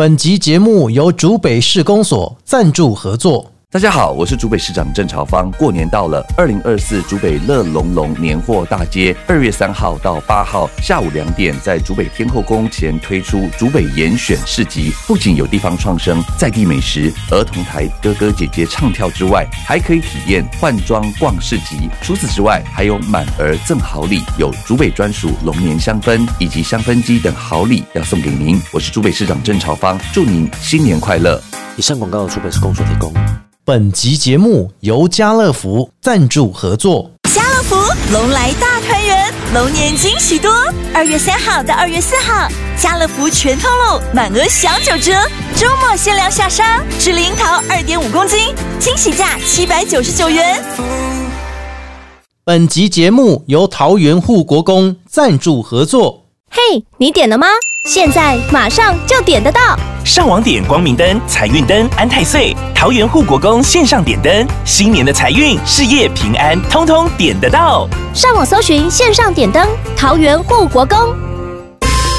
本集节目由竹北市公所赞助合作。大家好，我是竹北市长郑朝芳。过年到了，二零二四竹北乐融融年货大街，二月三号到八号下午两点，在竹北天后宫前推出竹北严选市集。不仅有地方创生、在地美食、儿童台哥哥姐姐唱跳之外，还可以体验换装逛市集。除此之外，还有满额赠好礼，有竹北专属龙年香氛以及香氛机等好礼要送给您。我是竹北市长郑朝芳，祝您新年快乐。以上广告的出品是公所提供。本集节目由家乐福赞助合作。家乐福龙来大团圆，龙年惊喜多。二月三号到二月四号，家乐福全通路满额享九折，周末限量下杀，至零桃二点五公斤，惊喜价七百九十九元。本集节目由桃园护国公赞助合作。嘿，你点了吗？现在马上就点得到。上网点光明灯、财运灯、安太岁、桃园护国公线上点灯，新年的财运、事业平安，通通点得到。上网搜寻线上点灯，桃园护国公。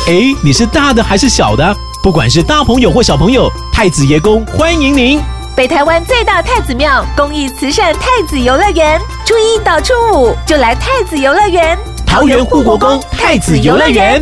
哎，你是大的还是小的？不管是大朋友或小朋友，太子爷公欢迎您。北台湾最大太子庙公益慈善太子游乐园，初一到初五就来太子游乐园。桃园护国公太子游乐园。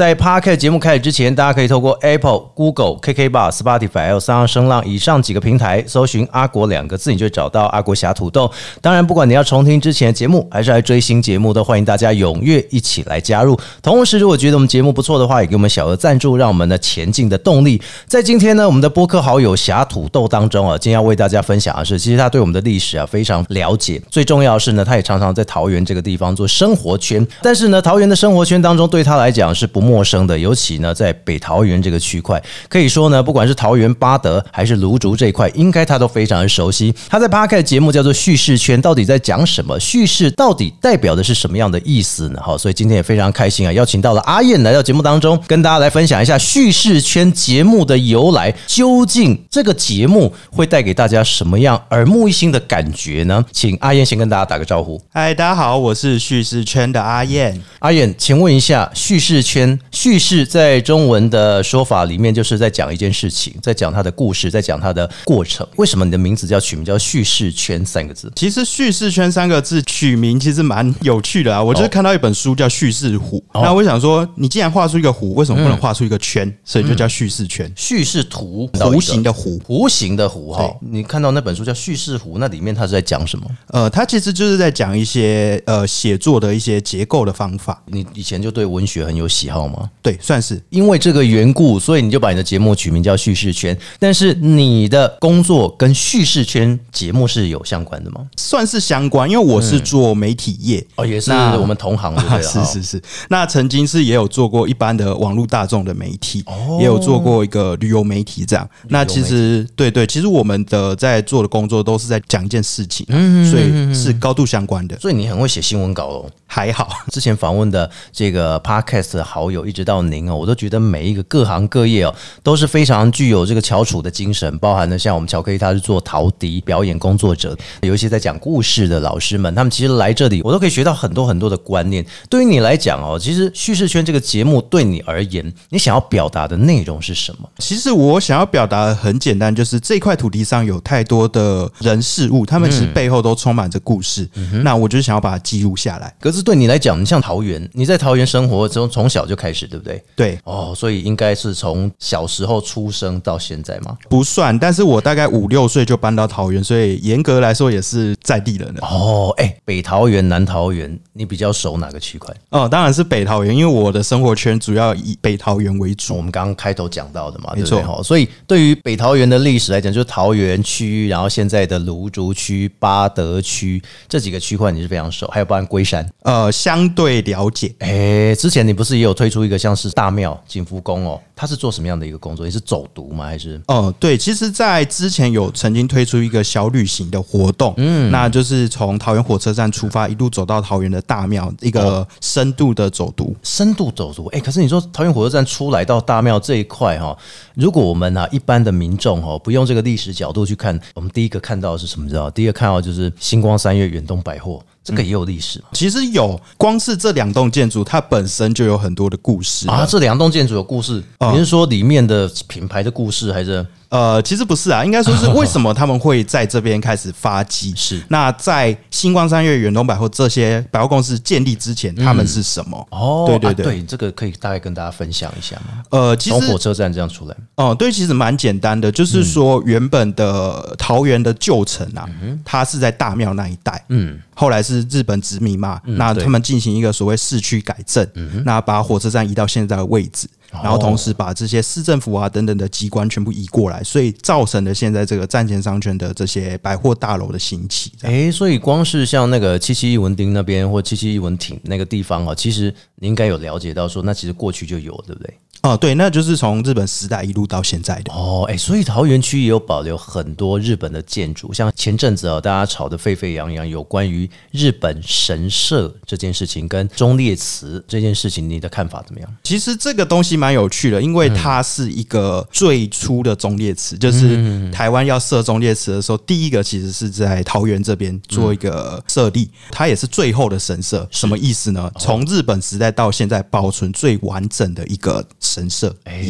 在 Park 节目开始之前，大家可以透过 Apple、Google、KK Bar、Spotify L 三声浪以上几个平台搜寻“阿国”两个字，你就找到阿国侠土豆。当然，不管你要重听之前节目，还是来追新节目，都欢迎大家踊跃一起来加入。同时，如果觉得我们节目不错的话，也给我们小额赞助，让我们的前进的动力。在今天呢，我们的播客好友侠土豆当中啊，今天要为大家分享的是，其实他对我们的历史啊非常了解。最重要的是呢，他也常常在桃园这个地方做生活圈。但是呢，桃园的生活圈当中，对他来讲是不陌生的，尤其呢，在北桃园这个区块，可以说呢，不管是桃园八德还是芦竹这一块，应该他都非常的熟悉。他在 p a r k 的节目叫做叙事圈，到底在讲什么？叙事到底代表的是什么样的意思呢？好，所以今天也非常开心啊，邀请到了阿燕来到节目当中，跟大家来分享一下叙事圈节目的由来，究竟这个节目会带给大家什么样耳目一新的感觉呢？请阿燕先跟大家打个招呼。嗨，大家好，我是叙事圈的阿燕。阿燕，请问一下，叙事圈叙事在中文的说法里面，就是在讲一件事情，在讲它的故事，在讲它的过程。为什么你的名字叫取名叫叙事圈三个字？其实“叙事圈”三个字取名其实蛮有趣的啊。我就是看到一本书叫《叙事虎》，那我想说，你既然画出一个虎，为什么不能画出一个圈？所以就叫叙事圈。叙事图，弧形的弧，弧形的弧哈。你看到那本书叫《叙事虎》，那里面它是在讲什么？呃，它其实就是在讲一些呃写作的一些结构的方法。你以前就对文学很有喜好吗？对，算是因为这个缘故，所以你就把你的节目取名叫叙事圈。但是你的工作跟叙事圈节目是有相关的吗？算是相关，因为我是做媒体业哦，也是我们同行的，是是是。那曾经是也有做过一般的网络大众的媒体，也有做过一个旅游媒体这样。那其实对对，其实我们的在做的工作都是在讲一件事情嗯，所以是高度相关的。所以你很会写新闻稿哦，还好。之前访问的这个 podcast 的好友，一直到您哦，我都觉得每一个各行各业哦，都是非常具有这个翘楚的精神，包含了像我们巧克力，他是做陶笛表演工作者，有一些在讲故事的老师们，他们其实来这里，我都可以学到很多很多的观念。对于你来讲哦，其实叙事圈这个节目对你而言，你想要表达的内容是什么？其实我想要表达的很简单，就是这块土地上有太多的人事物，他们其实背后都充满着故事。那我就想要把它记录下来。可是对你来讲，你像桃园，你在桃园生活中从小就开始，对不对？对哦，所以应该是从小时候出生到现在吗？不算，但是我大概五六岁就搬到桃园，所以严格来说也是在地人了。哦，哎，北桃园、南桃园，你比较熟哪个区块？哦，当然是北桃园，因为我的生活圈主要以北桃园为主。我们刚刚开头讲到的嘛，没错。所以对于北桃园的历史来讲，就是桃园区，然后现在的芦竹区、八德区这几个区块你是非常熟，还有包含龟山，呃，相对了解。哎，之前你不是也有推出一个像是大庙景福宫哦？他是做什么样的一个工作？你是走读吗？还是哦，对，其实，在之前有曾经推出一个小旅行的活动，嗯，那就是从桃园火车站出发，一路走到桃园的大庙，一个深度的走读。深度走读？哎，可是你说桃园火车站出来到大庙这一块哈，如果我们啊一般的民众哈，不用这个历史角度去看，我们第一个看到的是什么？知道？第一个看到就是星光三月远东百货。这个也有历史，其实有，光是这两栋建筑，它本身就有很多的故事啊。这两栋建筑有故事，你是说里面的品牌的故事，还是？呃，其实不是啊，应该说是为什么他们会在这边开始发迹？是那在星光三月、远东百货这些百货公司建立之前，他们是什么？哦，对对对，这个可以大概跟大家分享一下吗？呃，其实从火车站这样出来，哦，对，其实蛮简单的，就是说原本的桃园的旧城啊，它是在大庙那一带，嗯，后来是日本殖民嘛，那他们进行一个所谓市区改正，那把火车站移到现在的位置。然后同时把这些市政府啊等等的机关全部移过来，所以造成了现在这个战前商圈的这些百货大楼的兴起。哎，所以光是像那个七七一文町那边或七七一文町那个地方啊，其实你应该有了解到说，那其实过去就有，对不对？哦，对，那就是从日本时代一路到现在的哦，哎，所以桃园区也有保留很多日本的建筑，像前阵子啊，大家吵得沸沸扬扬，有关于日本神社这件事情跟忠烈祠这件事情，你的看法怎么样？其实这个东西蛮有趣的，因为它是一个最初的忠烈祠，就是台湾要设忠烈祠的时候，第一个其实是在桃园这边做一个设立，它也是最后的神社。什么意思呢？从日本时代到现在，保存最完整的一个。神社，哎，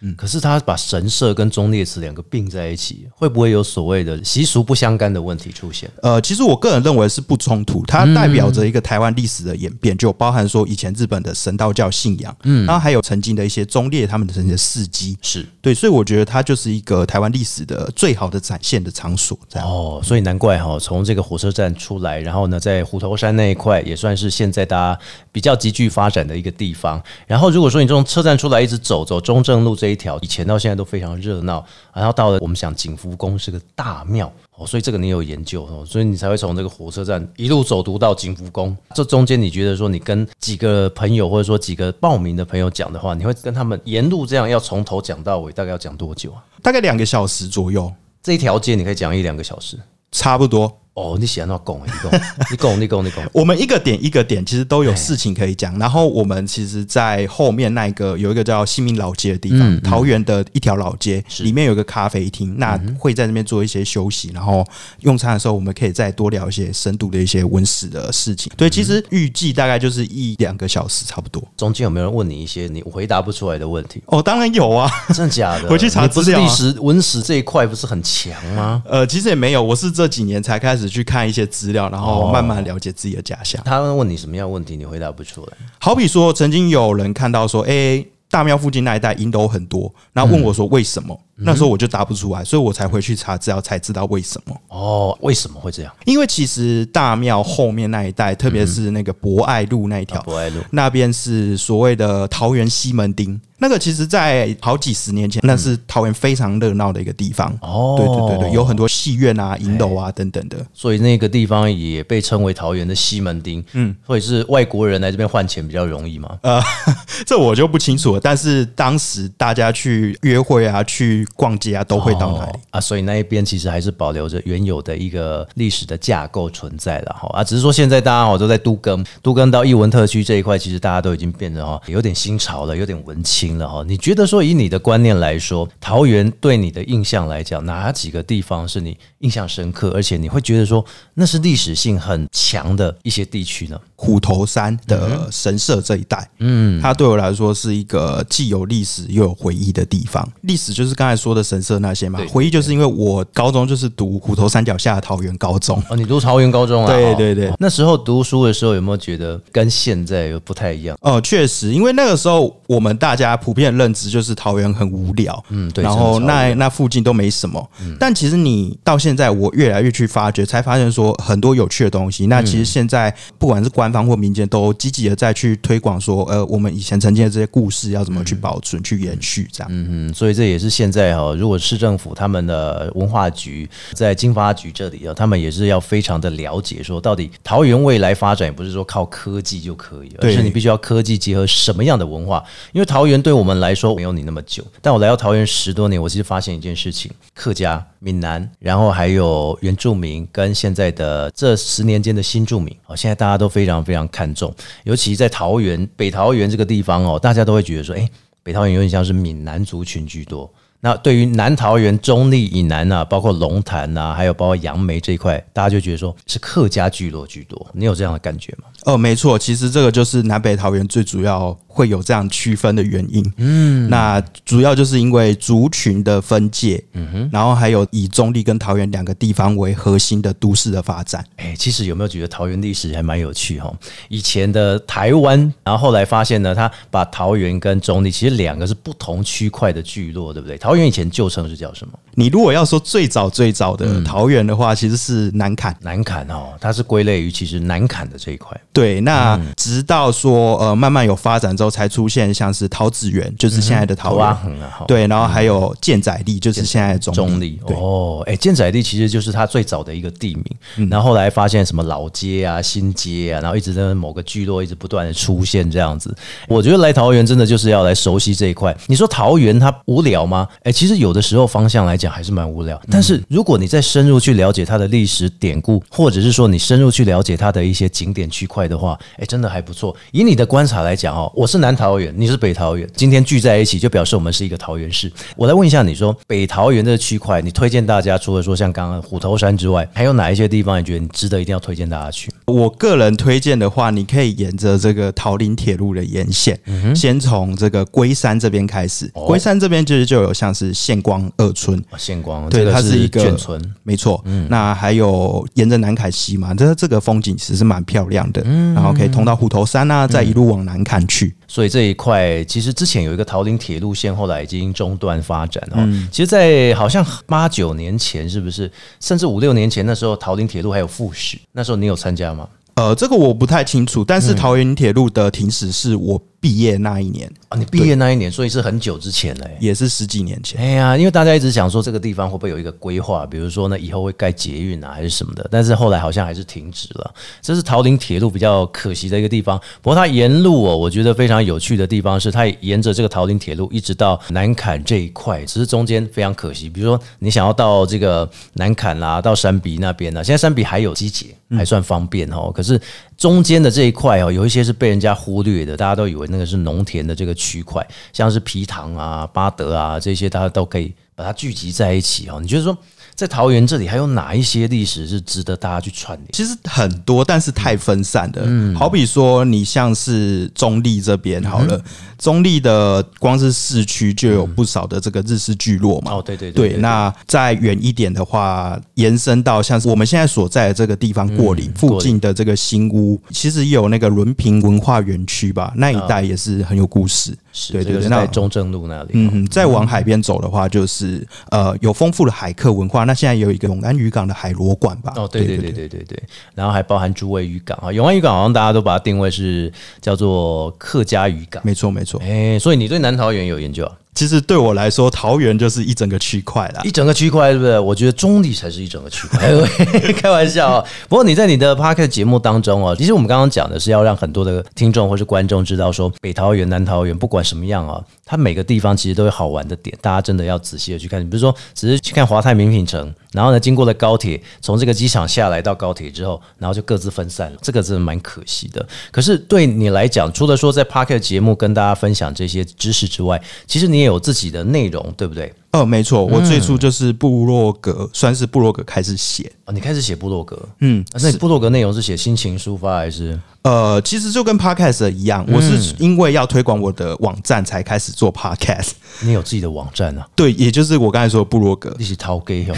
嗯，可是他把神社跟忠烈祠两个并在一起，会不会有所谓的习俗不相干的问题出现？呃，其实我个人认为是不冲突，它代表着一个台湾历史的演变，就包含说以前日本的神道教信仰，嗯，然后还有曾经的一些忠烈他们的这些事迹，是对，所以我觉得它就是一个台湾历史的最好的展现的场所。这样哦，所以难怪哈，从这个火车站出来，然后呢，在虎头山那一块也算是现在大家比较急剧发展的一个地方。然后如果说你从车站出来。一直走走中正路这一条，以前到现在都非常热闹。然后到了我们想景福宫是个大庙哦，所以这个你有研究哦，所以你才会从这个火车站一路走读到景福宫。这中间你觉得说你跟几个朋友或者说几个报名的朋友讲的话，你会跟他们沿路这样要从头讲到尾，大概要讲多久啊？大概两个小时左右。这一条街你可以讲一两个小时，差不多。哦，你喜欢那拱，你拱，你拱，你拱，你拱。我们一个点一个点，其实都有事情可以讲。然后我们其实，在后面那个有一个叫新民老街的地方，桃园的一条老街，里面有个咖啡厅，那会在那边做一些休息。然后用餐的时候，我们可以再多聊一些深度的一些文史的事情。对，其实预计大概就是一两个小时差不多。中间有没有人问你一些你回答不出来的问题？哦，当然有啊，真的假的？回去查资料。历史文史这一块不是很强吗？呃，其实也没有，我是这几年才开始去看一些资。料，然后慢慢了解自己的假象。他们问你什么样问题，你回答不出来。好比说，曾经有人看到说，哎，大庙附近那一带阴斗很多，然后问我说为什么？那时候我就答不出来，所以我才回去查资料，才知道为什么。哦，为什么会这样？因为其实大庙后面那一带，特别是那个博爱路那一条，博爱路那边是所谓的桃园西门町。那个其实，在好几十年前，那是桃园非常热闹的一个地方。哦，对对对对，有很多戏院啊、银楼啊等等的，所以那个地方也被称为桃园的西门町。嗯，或者是外国人来这边换钱比较容易吗？呃，这我就不清楚了。但是当时大家去约会啊，去逛街啊，都会到那里啊。所以那一边其实还是保留着原有的一个历史的架构存在的哈。啊，只是说现在大家哦都在都更，都更到艺文特区这一块，其实大家都已经变得哈有点新潮了，有点文青。了哈，你觉得说以你的观念来说，桃园对你的印象来讲，哪几个地方是你印象深刻，而且你会觉得说那是历史性很强的一些地区呢？虎头山的神社这一带，嗯，它对我来说是一个既有历史又有回忆的地方。历史就是刚才说的神社那些嘛，回忆就是因为我高中就是读虎头山脚下的桃园高中哦，你读桃园高中啊？对对对，那时候读书的时候有没有觉得跟现在有不太一样？哦，确实，因为那个时候我们大家。普遍认知就是桃园很无聊，嗯，对，然后那那附近都没什么，但其实你到现在，我越来越去发掘，才发现说很多有趣的东西。那其实现在不管是官方或民间，都积极的在去推广说，呃，我们以前曾经的这些故事要怎么去保存、去延续，这样。嗯嗯，所以这也是现在在哈，如果市政府他们的文化局在经发局这里啊，他们也是要非常的了解，说到底桃园未来发展也不是说靠科技就可以，而对是你必须要科技结合什么样的文化。因为桃园对我们来说没有你那么久，但我来到桃园十多年，我其实发现一件事情：客家、闽南，然后还有原住民，跟现在的这十年间的新住民，哦，现在大家都非常非常看重，尤其在桃园北桃园这个地方哦，大家都会觉得说，哎、北桃园有点像是闽南族群居多。那对于南桃园、中立以南啊，包括龙潭啊，还有包括杨梅这一块，大家就觉得说是客家聚落居多。你有这样的感觉吗？哦，没错，其实这个就是南北桃园最主要会有这样区分的原因。嗯，那主要就是因为族群的分界，嗯哼，然后还有以中立跟桃园两个地方为核心的都市的发展。哎、其实有没有觉得桃园历史还蛮有趣哈？以前的台湾，然后后来发现呢，他把桃园跟中立其实两个是不同区块的聚落，对不对？桃园以前旧称是叫什么？你如果要说最早最早的桃园的话，其实是南坎。南坎哦，它是归类于其实南坎的这一块。对，那直到说呃慢慢有发展之后，才出现像是桃子园，就是现在的桃头啊园。横啊，对，然后还有建仔地，就是现在的中中立。对，哦，哎、建仔地其实就是它最早的一个地名，嗯然后后来发现什么老街啊、新街啊，然后一直在某个聚落一直不断的出现这样子。我觉得来桃园真的就是要来熟悉这一块。你说桃园它无聊吗？哎、其实有的时候方向来讲还是蛮无聊，但是如果你再深入去了解它的历史典故，或者是说你深入去了解它的一些景点区块的话，哎、真的还不错。以你的观察来讲哦，我是南桃园，你是北桃园，今天聚在一起就表示我们是一个桃园市。我来问一下，你说北桃园的区块，你推荐大家除了说像刚刚虎头山之外，还有哪一些地方你觉得你值得一定要推荐大家去？我个人推荐的话，你可以沿着这个桃林铁路的沿线，先从这个龟山这边开始。龟山这边其实就有像是县光二村，哦县光，对，这个它是一个眷村，没错。那还有沿着南凯西嘛，这这个风景其实是蛮漂亮的，然后可以通到虎头山啊，再一路往南看去。所以这一块其实之前有一个桃林铁路线，后来已经中断发展哦。嗯其实，在好像八九年前，是不是？甚至五六年前，那时候桃林铁路还有复驶，那时候你有参加吗？呃，这个我不太清楚，但是桃园铁路的停驶是我毕业那一年，啊，你毕业那一年，所以是很久之前嘞、也是十几年前。哎呀，因为大家一直想说这个地方会不会有一个规划，比如说呢以后会盖捷运啊，还是什么的，但是后来好像还是停止了。这是桃林铁路比较可惜的一个地方。不过它沿路哦，我觉得非常有趣的地方是，它沿着这个桃林铁路一直到南坎这一块，只是中间非常可惜。比如说你想要到这个南坎啦、到山鼻那边呢、现在山鼻还有机捷，还算方便哦。可是中间的这一块哦，有一些是被人家忽略的，大家都以为那个是农田的这个区块，像是皮塘啊、巴德啊这些，大家都可以把它聚集在一起哦。你就是说在桃园这里还有哪一些历史是值得大家去串联？其实很多，但是太分散了。好比说，你像是中立这边好了，中立的光是市区就有不少的这个日式聚落嘛。哦，对对对对，那再远一点的话，延伸到像是我们现在所在的这个地方过岭附近的这个新屋，其实也有那个伦平文化园区吧，那一带也是很有故事。是对对对，那中正路那里。嗯哼，再往海边走的话，就是呃有丰富的海客文化。那现在有一个永安渔港的海螺馆吧？哦，对对对对对对，然后还包含诸位渔港啊，永安渔港好像大家都把它定位是叫做客家渔港。没错没错。哎，所以你对南桃园有研究啊？其实对我来说，桃园就是一整个区块啦一。整个区块，对不对？我觉得中立才是一整个区块。开玩笑啊、不过你在你的 p a r k 节目当中哦，其实我们刚刚讲的是要让很多的听众或是观众知道说，北桃园、南桃园不管什么样啊，它每个地方其实都有好玩的点，大家真的要仔细的去看。你比如说，只是去看华泰名品城，然后呢，经过了高铁，从这个机场下来到高铁之后，然后就各自分散了，这个真的蛮可惜的。可是对你来讲，除了说在 p a r k 节目跟大家分享这些知识之外，其实你也有自己的内容，对不对？哦，没错，我最初就是部落格，算是部落格开始写。哦，你开始写部落格，嗯，啊那你部落格内容是写心情抒发还是？呃，其实就跟 podcast 一样，我是因为要推广我的网站才开始做 podcast。你有自己的网站啊？对，也就是我刚才说的部落格，一起掏给用，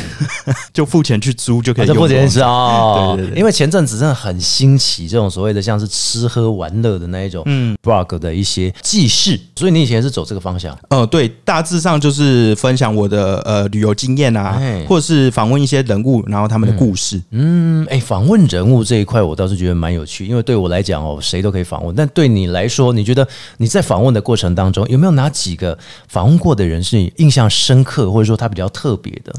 就付钱去租就可以这用。不简是哦。对对对因为前阵子真的很新奇这种所谓的像是吃喝玩乐的那一种，嗯，blog 的一些记事，所以你以前是走这个方向。呃，对，大致上就是分享享我的呃旅游经验啊哎，或者是访问一些人物，然后他们的故事。嗯，哎，访问人物这一块，我倒是觉得蛮有趣，因为对我来讲哦，谁都可以访问。但对你来说，你觉得你在访问的过程当中，有没有哪几个访问过的人是你印象深刻，或者说他比较特别的？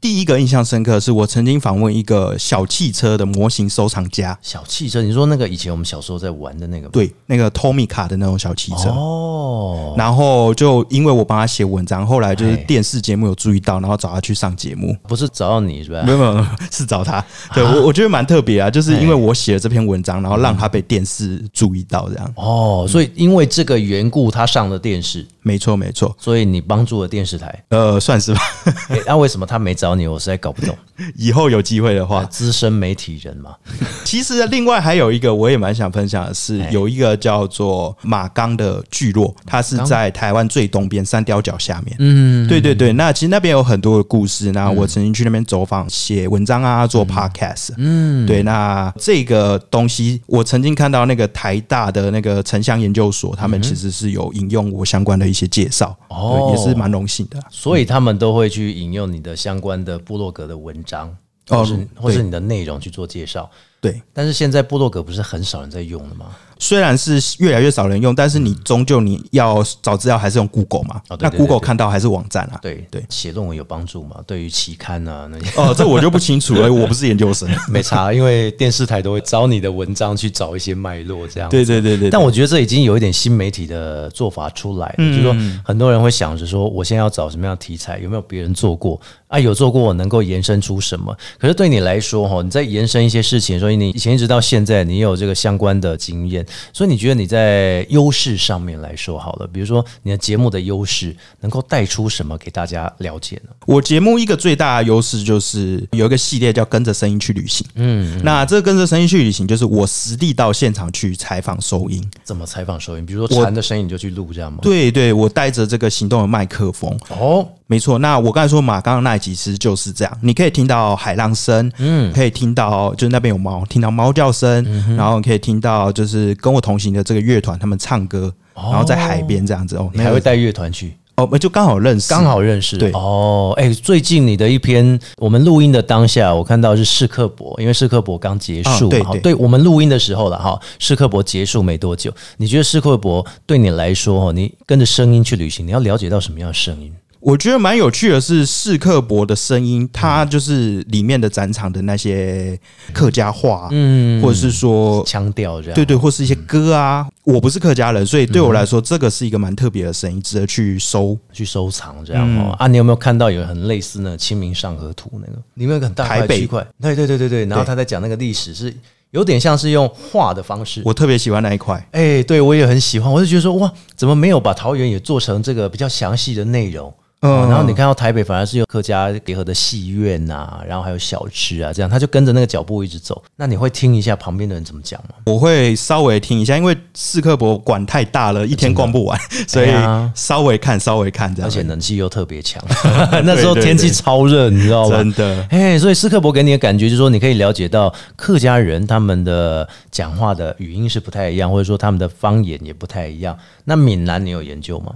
第一个印象深刻是我曾经访问一个小汽车的模型收藏家，小汽车，你说那个以前我们小时候在玩的那个？对，那个 Tomica 的那种小汽车。哦，然后就因为我帮他写文章，后来就是哎电视节目有注意到，然后找他去上节目。不是找到你是吧？没有没有，是找他。对我我觉得蛮特别啊，就是因为我写了这篇文章，然后让他被电视注意到，这样。哦，所以因为这个缘故，他上了电视，没错没错，所以你帮助了电视台。呃，算是吧。诶那、为什么他没找你？我实在搞不懂。以后有机会的话，资深媒体人嘛，其实另外还有一个我也蛮想分享的是哎，有一个叫做马冈的聚落，它是在台湾最东边三雕角下面。嗯，对对对，那其实那边有很多的故事。那我曾经去那边走访、写文章啊，做 podcast。嗯，对，那这个东西我曾经看到那个台大的那个城乡研究所，他们其实是有引用我相关的一些介绍，哦对也是蛮荣幸的。所以他们都会去引用你的相关的部落格的文章，哦或是或是你的内容去做介绍。对，但是现在部落格不是很少人在用了吗？虽然是越来越少人用，但是你终究你要找资料还是用 Google 嘛？那哦对对对 Google 看到还是网站啊？对对写论文有帮助吗？对于期刊啊那些哦，这我就不 清楚了，我不是研究生。没查，因为电视台都会找你的文章去找一些脉络这样。对对对对，但我觉得这已经有一点新媒体的做法出来了，嗯就是说很多人会想着说，我现在要找什么样的题材，有没有别人做过啊？有做过，我能够延伸出什么？可是对你来说，哈，你在延伸一些事情，所以你以前一直到现在，你有这个相关的经验，所以你觉得你在优势上面来说好了，比如说你的节目的优势，能够带出什么给大家了解呢？我节目一个最大的优势就是有一个系列叫“跟着声音去旅行”。嗯，那这个跟着声音去旅行，就是我实地到现场去采访收音。怎么采访收音？比如说我蝉的声音你就去录这样吗？对对，我带着这个行动的麦克风。哦，没错，那我刚才说马刚刚那一集其实就是这样，你可以听到海浪声，嗯，可以听到就是那边有猫，听到猫叫声，然后可以听到就是跟我同行的这个乐团他们唱歌，然后在海边这样子哦，你还会带乐团去？哦，就刚好认识，刚好认识，对。哦，哎、最近你的一篇我们录音的当下，我看到是试课博，因为试课博刚结束对对。对我们录音的时候了哈，试课博结束没多久，你觉得试课博对你来说，你跟着声音去旅行，你要了解到什么样的声音？我觉得蛮有趣的是，试克博的声音，它就是里面的展场的那些客家话，嗯，或者是说腔调这样，对对，或是一些歌啊。我不是客家人，所以对我来说，这个是一个蛮特别的声音，值得去收。去收藏这样哦、嗯啊，你有没有看到有很类似那《清明上河图》那个，里面有个很大块区块，对对对对。对，然后他在讲那个历史是有点像是用画的方式，我特别喜欢那一块。哎、对我也很喜欢，我就觉得说哇，怎么没有把桃园也做成这个比较详细的内容？嗯哦然后你看到台北反而是有客家结合的戏院呐、然后还有小吃啊，这样他就跟着那个脚步一直走。那你会听一下旁边的人怎么讲吗？我会稍微听一下，因为试克博馆太大了，一天逛不完，所以稍微看，稍微看这样。而且冷气又特别强，那时候天气超热，你知道吗？真的哎，所以斯克博给你的感觉就是说，你可以了解到客家人他们的讲话的语音是不太一样，或者说他们的方言也不太一样。那闽南你有研究吗？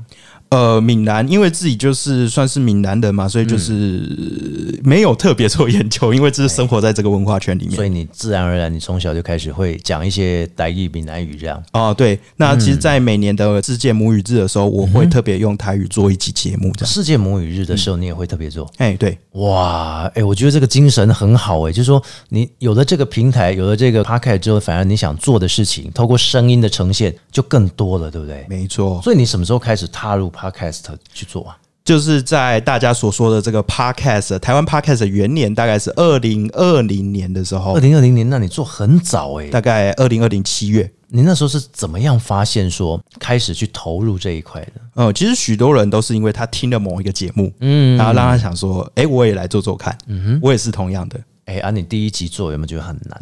呃，闽南，因为自己就是算是闽南人嘛，所以就是没有特别做研究，因为只是生活在这个文化圈里面。所以你自然而然，你从小就开始会讲一些台语、闽南语这样。哦，对，那其实，在每年的世界母语日的时候，我会特别用台语做一期节目，这样。世界母语日的时候，你也会特别做。哎，对，哇，哎、我觉得这个精神很好哎、就是说你有了这个平台，有了这个 p o c a s t 之后，反而你想做的事情，透过声音的呈现就更多了，对不对？没错，所以你什么时候开始踏入 podcast 去做啊？就是在大家所说的这个 podcast，台湾 podcast 元年大概是二零二零年的时候二，零二零年，那你做很早哎、大概二零二零七月。你那时候是怎么样发现说开始去投入这一块的？嗯，其实许多人都是因为他听了某一个节目，嗯，然后让他想说，哎、我也来做做看，嗯哼，我也是同样的，哎、啊，你第一集做有没有觉得很难？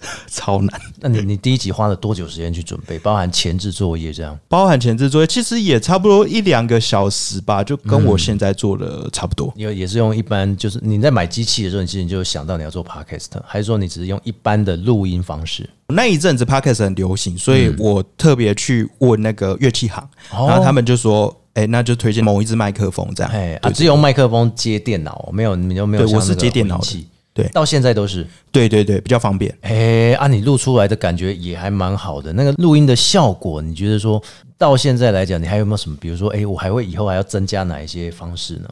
超难。那你你第一集花了多久时间去准备，包含前置作业这样？包含前置作业，其实也差不多一两个小时吧，就跟我现在做的差不多。也也是用一般，就是你在买机器的时候，你其实你就想到你要做 podcast，还是说你只是用一般的录音方式？那一阵子 podcast 很流行，所以我特别去问那个乐器行，哦然后他们就说。哎，那就推荐某一支麦克风这样。哎啊，只有麦克风接电脑，没有你就没有。对，我是接电脑器。对，到现在都是。对对对，比较方便。哎，啊，你录出来的感觉也还蛮好的。那个录音的效果，你觉得说到现在来讲，你还有没有什么？比如说，哎，我还会以后还要增加哪一些方式呢？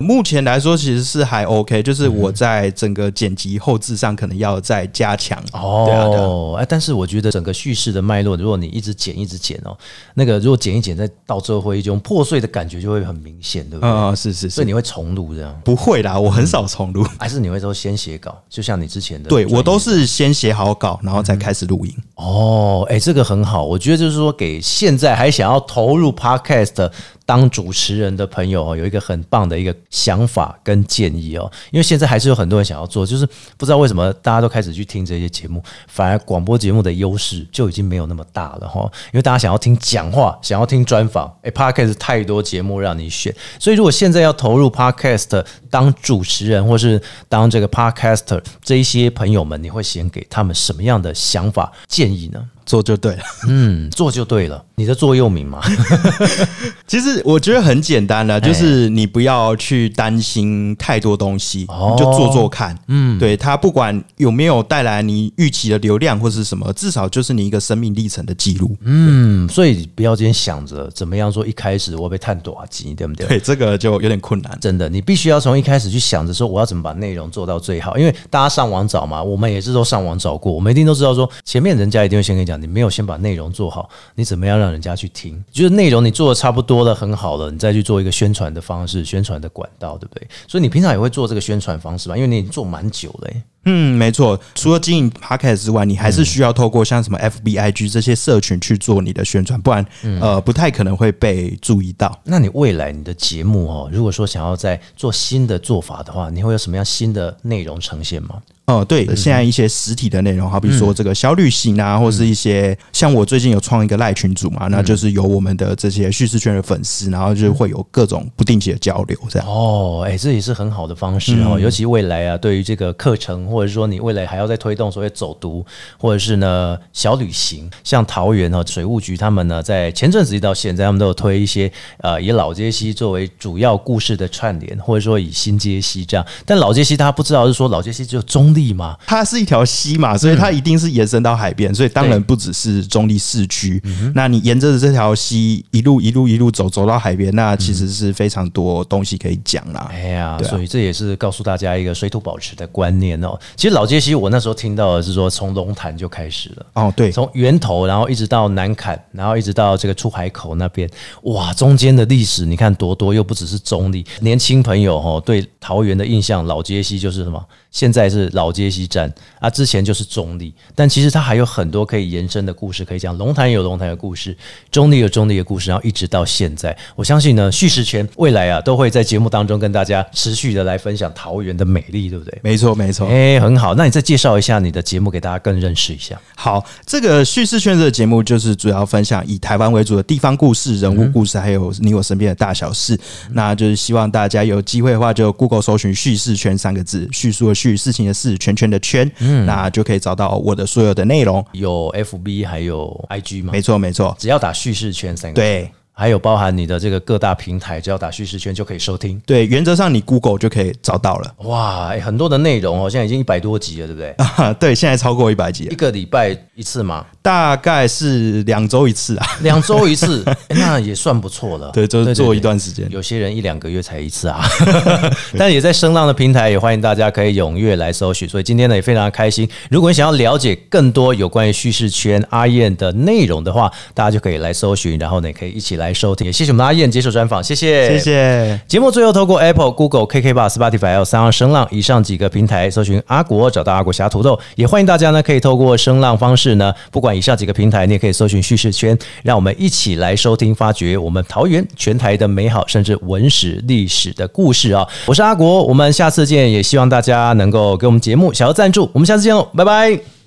目前来说，其实是还 OK，就是我在整个剪辑后置上可能要再加强。哦，哎，但是我觉得整个叙事的脉络，如果你一直剪一直剪哦，那个如果剪一剪，再到最后一种破碎的感觉就会很明显，对不对？啊，是是，所以你会重录这样？不会啦，我很少重录，还是你会说先写稿，就像你之前的？对我都是先写好稿，然后再开始录音。哦，哎，这个很好，我觉得就是说给现在还想要投入 Podcast。当主持人的朋友哦，有一个很棒的一个想法跟建议哦，因为现在还是有很多人想要做，就是不知道为什么大家都开始去听这些节目，反而广播节目的优势就已经没有那么大了哈。因为大家想要听讲话，想要听专访，哎，Podcast 太多节目让你选，所以如果现在要投入 Podcast 当主持人或是当这个 Podcaster 这一些朋友们，你会先给他们什么样的想法建议呢？做就对了，嗯，做就对了。你的座右铭嘛，其实我觉得很简单的，就是你不要去担心太多东西，你就做做看。嗯，对它不管有没有带来你预期的流量或是什么，至少就是你一个生命历程的记录。嗯，所以不要今天想着怎么样说一开始我被探多少集，对不对？对，这个就有点困难。真的，你必须要从一开始去想着说我要怎么把内容做到最好，因为大家上网找嘛，我们也是都上网找过，我们一定都知道说前面人家一定会先跟你讲。你没有先把内容做好，你怎么样让人家去听？就是内容你做的差不多了，很好了，你再去做一个宣传的方式、宣传的管道，对不对？所以你平常也会做这个宣传方式吧？因为你已经做蛮久了。嗯，没错。除了经营 podcast 之外，你还是需要透过像什么 FBIG 这些社群去做你的宣传，不然呃不太可能会被注意到。那你未来你的节目哦，如果说想要在做新的做法的话，你会有什么样新的内容呈现吗？哦，对，现在一些实体的内容，好比说这个小旅行啊，或是一些像我最近有创一个赖群组嘛，那就是有我们的这些叙事圈的粉丝，然后就会有各种不定期的交流，这样。哦，哎，这也是很好的方式哦，尤其未来啊，对于这个课程，或者说你未来还要再推动所谓走读，或者是呢小旅行，像桃园哦水务局他们呢，在前阵子一到现在，他们都有推一些呃以老街西作为主要故事的串联，或者说以新街西这样，但老街西大家不知道是说老街西只有中立。嘛，它是一条溪嘛，所以它一定是延伸到海边，所以当然不只是中立市区。那你沿着这条溪一路一路一路走，走到海边，那其实是非常多东西可以讲啦。哎呀，所以这也是告诉大家一个水土保持的观念哦。其实老街溪，我那时候听到的是说，从龙潭就开始了哦，对，从源头，然后一直到南坎，然后一直到这个出海口那边，哇，中间的历史你看多多，又不只是中立，年轻朋友哈对桃园的印象，老街溪就是什么？现在是老街西站啊，之前就是中立，但其实它还有很多可以延伸的故事可以讲。龙潭有龙潭的故事，中立有中立的故事，然后一直到现在，我相信呢，叙事圈未来啊都会在节目当中跟大家持续的来分享桃园的美丽，对不对？没错，没错。哎，很好，那你再介绍一下你的节目给大家更认识一下。好，这个叙事圈的节目就是主要分享以台湾为主的地方故事、人物故事，还有你我身边的大小事。那就是希望大家有机会的话，就 Google 搜寻“叙事圈”三个字，叙述的。去事情的事，圈圈的圈，嗯，那就可以找到我的所有的内容。有 FB 还有 IG 吗？没错，没错，只要打叙事圈三个。对。还有包含你的这个各大平台，只要打叙事圈就可以收听。对，原则上你 Google 就可以找到了。哇，很多的内容哦，现在已经一百多集了，对不对？对，现在超过一百集。一个礼拜一次吗？大概是两周一次啊。两周一次，那也算不错了。对，就是做一段时间。有些人一两个月才一次啊。但也在声浪的平台，也欢迎大家可以踊跃来搜寻。所以今天呢，也非常开心。如果你想要了解更多有关于叙事圈阿燕的内容的话，大家就可以来搜寻，然后呢，可以一起来收听。也谢谢我们阿燕接受专访，谢谢，谢谢。节目最后透过 Apple、Google、KK Bar、Spotify 还有三二声浪以上几个平台搜寻阿国，找到阿国侠土豆。也欢迎大家呢，可以透过声浪方式呢，不管以上几个平台，你也可以搜寻叙事圈，让我们一起来收听、发掘我们桃园全台的美好，甚至文史历史的故事啊！我是阿国，我们下次见，也希望大家能够给我们节目小额赞助。我们下次见喽，拜拜。